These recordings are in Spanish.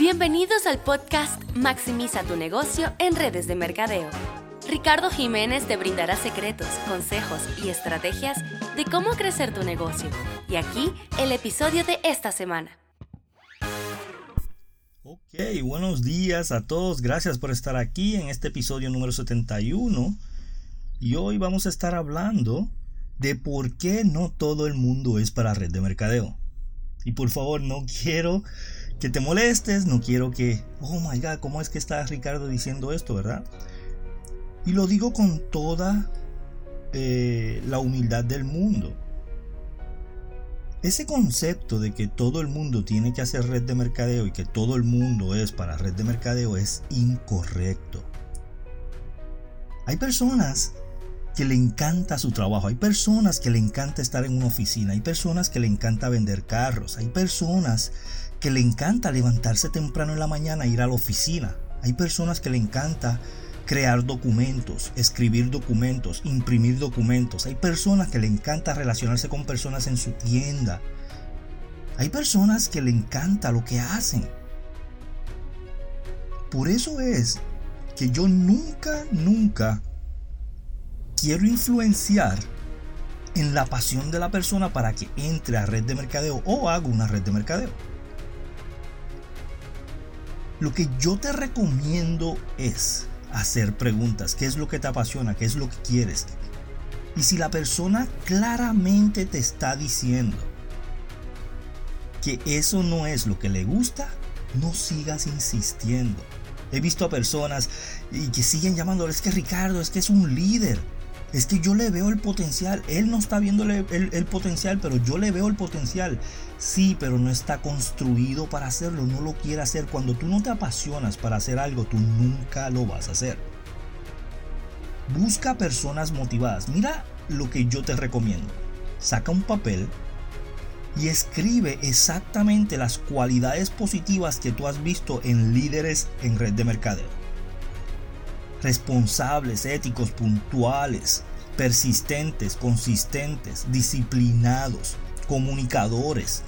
Bienvenidos al podcast Maximiza tu negocio en redes de mercadeo. Ricardo Jiménez te brindará secretos, consejos y estrategias de cómo crecer tu negocio. Y aquí el episodio de esta semana. Ok, buenos días a todos. Gracias por estar aquí en este episodio número 71. Y hoy vamos a estar hablando de por qué no todo el mundo es para red de mercadeo. Y por favor, no quiero que te molestes, no quiero que, oh my god, ¿cómo es que está Ricardo diciendo esto, verdad? Y lo digo con toda eh, la humildad del mundo. Ese concepto de que todo el mundo tiene que hacer red de mercadeo y que todo el mundo es para red de mercadeo es incorrecto. Hay personas que le encanta su trabajo, hay personas que le encanta estar en una oficina, hay personas que le encanta vender carros, hay personas que le encanta levantarse temprano en la mañana e ir a la oficina. Hay personas que le encanta crear documentos, escribir documentos, imprimir documentos. Hay personas que le encanta relacionarse con personas en su tienda. Hay personas que le encanta lo que hacen. Por eso es que yo nunca, nunca quiero influenciar en la pasión de la persona para que entre a red de mercadeo o haga una red de mercadeo. Lo que yo te recomiendo es hacer preguntas. ¿Qué es lo que te apasiona? ¿Qué es lo que quieres? Y si la persona claramente te está diciendo que eso no es lo que le gusta, no sigas insistiendo. He visto a personas y que siguen llamándole, es que Ricardo, es que es un líder. Es que yo le veo el potencial. Él no está viendo el, potencial, pero yo le veo el potencial. Sí, pero no está construido para hacerlo. No lo quiere hacer. Cuando tú no te apasionas para hacer algo, tú nunca lo vas a hacer. Busca personas motivadas. Mira lo que yo te recomiendo. Saca un papel y escribe exactamente las cualidades positivas que tú has visto en líderes en red de mercadeo responsables, éticos, puntuales, persistentes, consistentes, disciplinados, comunicadores.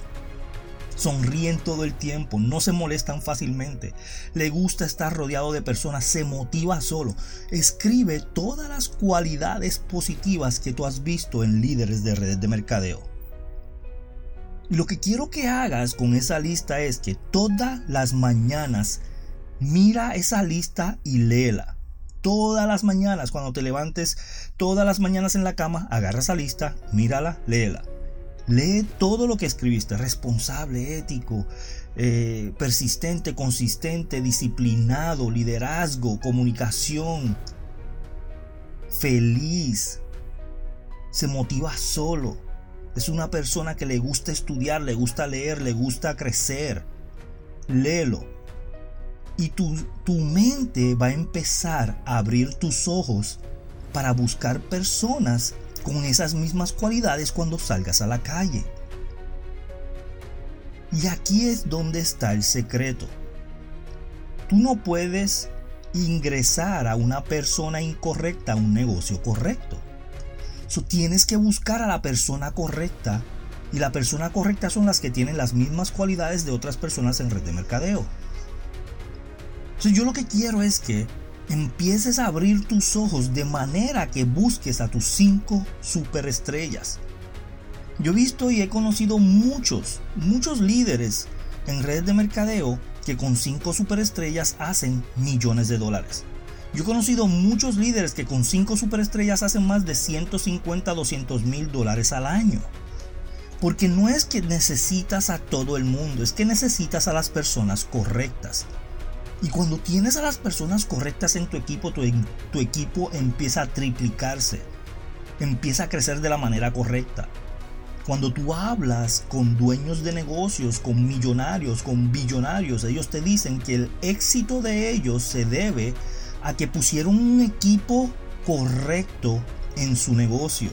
Sonríen todo el tiempo, no se molestan fácilmente, le gusta estar rodeado de personas, se motiva solo. Escribe todas las cualidades positivas que tú has visto en líderes de redes de mercadeo. Lo que quiero que hagas con esa lista es que todas las mañanas mira esa lista y léela todas las mañanas, cuando te levantes, todas las mañanas en la cama, agarra esa lista, mírala, léela. Lee todo lo que escribiste, responsable, ético, eh, persistente, consistente, disciplinado, liderazgo, comunicación, feliz, se motiva solo. Es una persona que le gusta estudiar, le gusta leer, le gusta crecer. Léelo y tu, tu mente va a empezar a abrir tus ojos para buscar personas con esas mismas cualidades cuando salgas a la calle. Y aquí es donde está el secreto. Tú no puedes ingresar a una persona incorrecta a un negocio correcto. So, tienes que buscar a la persona correcta y la persona correcta son las que tienen las mismas cualidades de otras personas en red de mercadeo yo lo que quiero es que empieces a abrir tus ojos de manera que busques a tus cinco superestrellas. Yo he visto y he conocido muchos, muchos líderes en redes de mercadeo que con cinco superestrellas hacen millones de dólares. Yo he conocido muchos líderes que con cinco superestrellas hacen más de 150, 200 mil dólares al año. Porque no es que necesitas a todo el mundo, es que necesitas a las personas correctas. Y cuando tienes a las personas correctas en tu equipo, tu, equipo empieza a triplicarse, empieza a crecer de la manera correcta. Cuando tú hablas con dueños de negocios, con millonarios, con billonarios, ellos te dicen que el éxito de ellos se debe a que pusieron un equipo correcto en su negocio.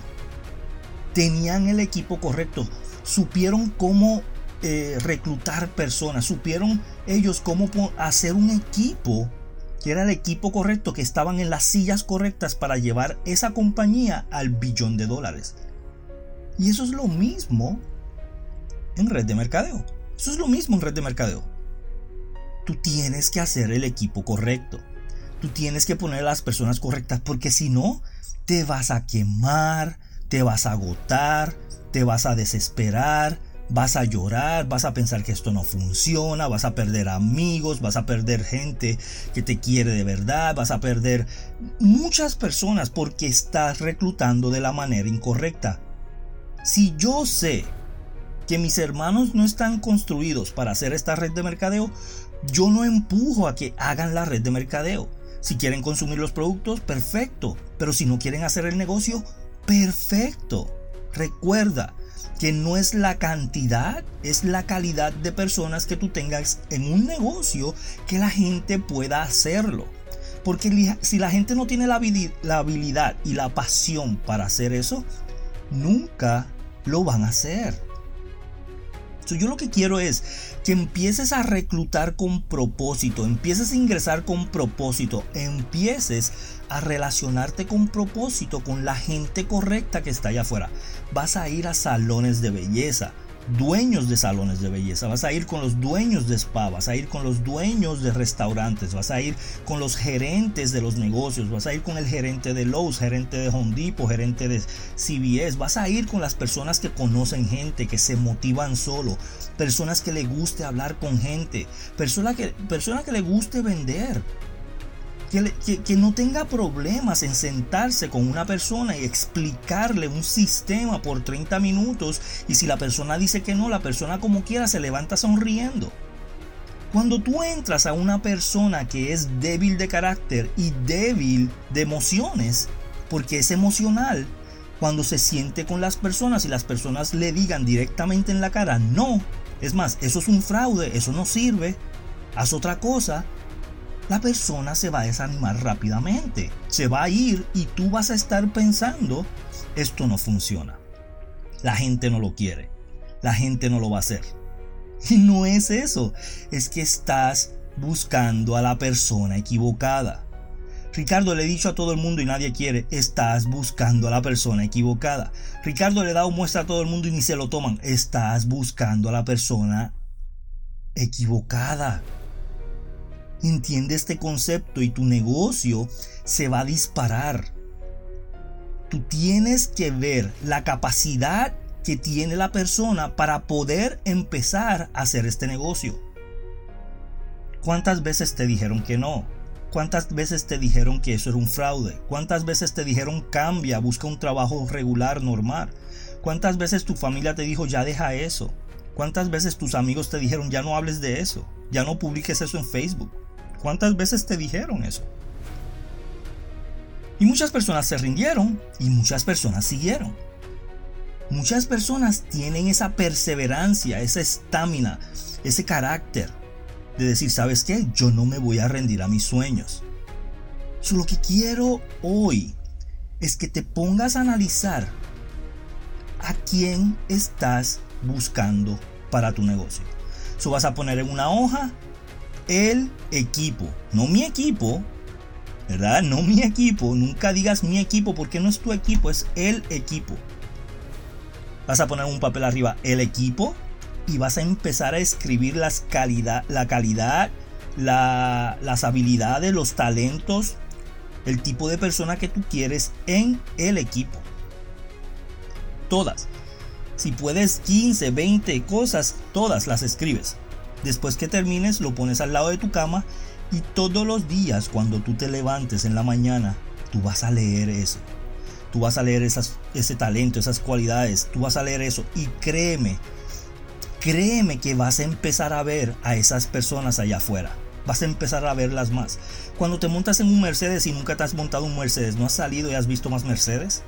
Tenían el equipo correcto, supieron cómo eh, reclutar personas, supieron ellos cómo hacer un equipo que era el equipo correcto, que estaban en las sillas correctas para llevar esa compañía al billón de dólares. Y eso es lo mismo en red de mercadeo. Eso es lo mismo en red de mercadeo. tú tienes que hacer el equipo correcto. Tú tienes que poner a las personas correctas porque si no, te vas a quemar, te vas a agotar, te vas a desesperar, vas a llorar, vas a pensar que esto no funciona, vas a perder amigos, vas a perder gente que te quiere de verdad, vas a perder muchas personas porque estás reclutando de la manera incorrecta. Si yo sé que mis hermanos no están construidos para hacer esta red de mercadeo, yo no empujo a que hagan la red de mercadeo. Si quieren consumir los productos, perfecto. Pero si no quieren hacer el negocio, perfecto. Recuerda, que no es la cantidad, es la calidad de personas que tú tengas en un negocio que la gente pueda hacerlo. Porque si la gente no tiene la habilidad y la pasión para hacer eso, nunca lo van a hacer yo lo que quiero es que empieces a reclutar con propósito, empieces a ingresar con propósito, empieces a relacionarte con propósito con la gente correcta que está allá afuera. Vas a ir a salones de belleza, dueños de salones de belleza, vas a ir con los dueños de spa, vas a ir con los dueños de restaurantes, vas a ir con los gerentes de los negocios, vas a ir con el gerente de Lowe's, gerente de Home Depot, gerente de CBS, vas a ir con las personas que conocen gente, que se motivan solo, personas que le guste hablar con gente, personas que, personas que le guste vender que, no tenga problemas en sentarse con una persona y explicarle un sistema por 30 minutos y si la persona dice que no, la persona como quiera se levanta sonriendo. Cuando tú entras a una persona que es débil de carácter y débil de emociones, porque es emocional, cuando se siente con las personas y las personas le digan directamente en la cara, no, es más, eso es un fraude, eso no sirve, haz otra cosa, la persona se va a desanimar rápidamente. Se va a ir y tú vas a estar pensando, esto no funciona. La gente no lo quiere. La gente no lo va a hacer. Y no es eso. Es que estás buscando a la persona equivocada. Ricardo le he dicho a todo el mundo y nadie quiere, estás buscando a la persona equivocada. Ricardo le he dado muestra a todo el mundo y ni se lo toman, estás buscando a la persona equivocada. Entiende este concepto y tu negocio se va a disparar. Tú tienes que ver la capacidad que tiene la persona para poder empezar a hacer este negocio. ¿Cuántas veces te dijeron que no? ¿Cuántas veces te dijeron que eso era un fraude? ¿Cuántas veces te dijeron cambia, busca un trabajo regular, normal? ¿Cuántas veces tu familia te dijo ya deja eso? ¿Cuántas veces tus amigos te dijeron ya no hables de eso? Ya no publiques eso en Facebook? ¿Cuántas veces te dijeron eso? Y muchas personas se rindieron y muchas personas siguieron. Muchas personas tienen esa perseverancia, esa estamina, ese carácter de decir, ¿sabes qué? Yo no me voy a rendir a mis sueños. lo que quiero hoy es que te pongas a analizar a quién estás buscando para tu negocio. Eso vas a poner en una hoja el equipo, no mi equipo, ¿verdad? No mi equipo, nunca digas mi equipo porque no es tu equipo, es el equipo. Vas a poner un papel arriba el equipo y vas a empezar a escribir las calidad, la calidad, las habilidades, los talentos, el tipo de persona que tú quieres en el equipo. Todas. Si puedes 15, 20 cosas, todas las escribes. Después que termines, lo pones al lado de tu cama y todos los días cuando tú te levantes en la mañana, tú vas a leer eso. Tú vas a leer ese talento, esas cualidades, tú vas a leer eso y créeme, créeme que vas a empezar a ver a esas personas allá afuera. Vas a empezar a verlas más. Cuando te montas en un Mercedes y nunca te has montado un Mercedes, ¿no has salido y has visto más Mercedes?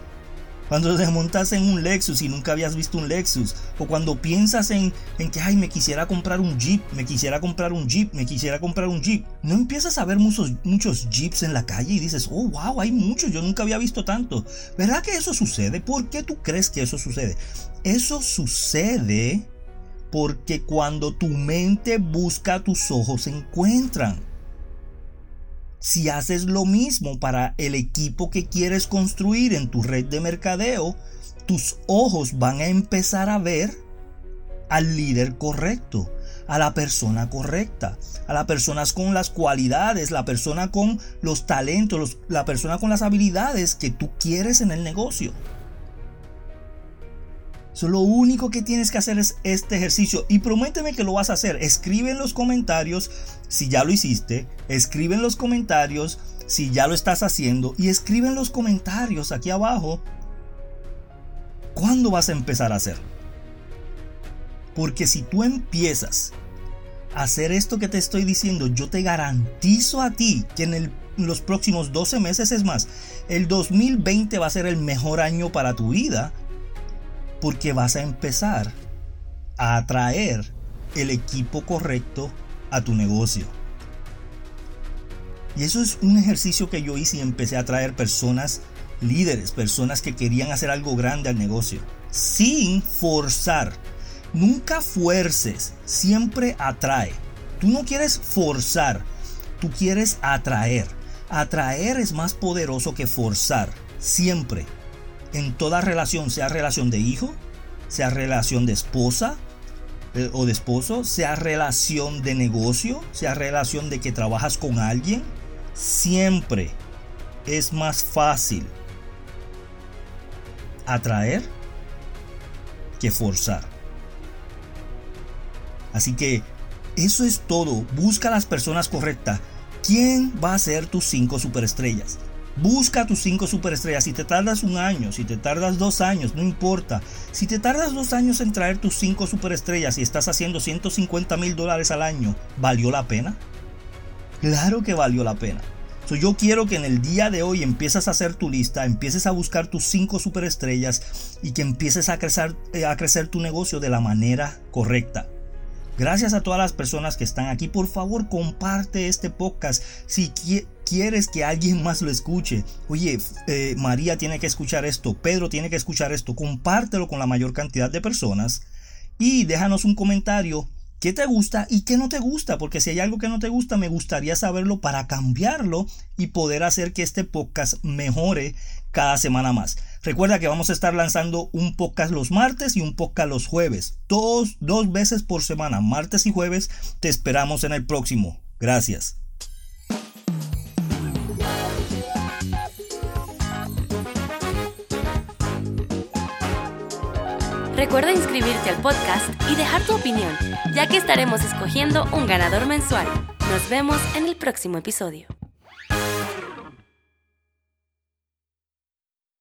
Cuando te en un Lexus y nunca habías visto un Lexus. O cuando piensas en, en que, ay, me quisiera comprar un Jeep, me quisiera comprar un Jeep, me quisiera comprar un Jeep. No empiezas a ver muchos, muchos Jeeps en la calle y dices, oh, wow, hay muchos, yo nunca había visto tanto. ¿Verdad que eso sucede? ¿Por qué tú crees que eso sucede? Eso sucede porque cuando tu mente busca, tus ojos se encuentran. Si haces lo mismo para el equipo que quieres construir en tu red de mercadeo, tus ojos van a empezar a ver al líder correcto, a la persona correcta, a las personas con las cualidades, la persona con los talentos, la persona con las habilidades que tú quieres en el negocio. So, lo único que tienes que hacer es este ejercicio y prométeme que lo vas a hacer. Escribe en los comentarios si ya lo hiciste, escribe en los comentarios si ya lo estás haciendo y escribe en los comentarios aquí abajo cuándo vas a empezar a hacerlo. Porque si tú empiezas a hacer esto que te estoy diciendo, yo te garantizo a ti que en, los próximos 12 meses es más, el 2020 va a ser el mejor año para tu vida porque vas a empezar a atraer el equipo correcto a tu negocio. Y eso es un ejercicio que yo hice y empecé a atraer personas líderes, personas que querían hacer algo grande al negocio, sin forzar. Nunca fuerces, siempre atrae. Tú no quieres forzar, tú quieres atraer. Atraer es más poderoso que forzar, siempre. En toda relación, sea relación de hijo, sea relación de esposa eh, o de esposo, sea relación de negocio, sea relación de que trabajas con alguien, siempre es más fácil atraer que forzar. Así que eso es todo. Busca las personas correctas. ¿Quién va a ser tus cinco superestrellas? Busca tus cinco superestrellas. Si te tardas un año, si te tardas dos años, no importa. Si te tardas dos años en traer tus cinco superestrellas y estás haciendo 150 mil dólares al año, ¿valió la pena? Claro que valió la pena. yo quiero que en el día de hoy empieces a hacer tu lista, empieces a buscar tus cinco superestrellas y que empieces a crecer, eh, a crecer tu negocio de la manera correcta. Gracias a todas las personas que están aquí. Por favor, comparte este podcast si quieres que alguien más lo escuche. Oye, eh, María tiene que escuchar esto, Pedro tiene que escuchar esto. Compártelo con la mayor cantidad de personas y déjanos un comentario qué te gusta y qué no te gusta, porque si hay algo que no te gusta, me gustaría saberlo para cambiarlo y poder hacer que este podcast mejore cada semana más. Recuerda que vamos a estar lanzando un podcast los martes y un podcast los jueves, dos, dos veces por semana, martes y jueves. Te esperamos en el próximo. Gracias. Recuerda inscribirte al podcast y dejar tu opinión, ya que estaremos escogiendo un ganador mensual. Nos vemos en el próximo episodio.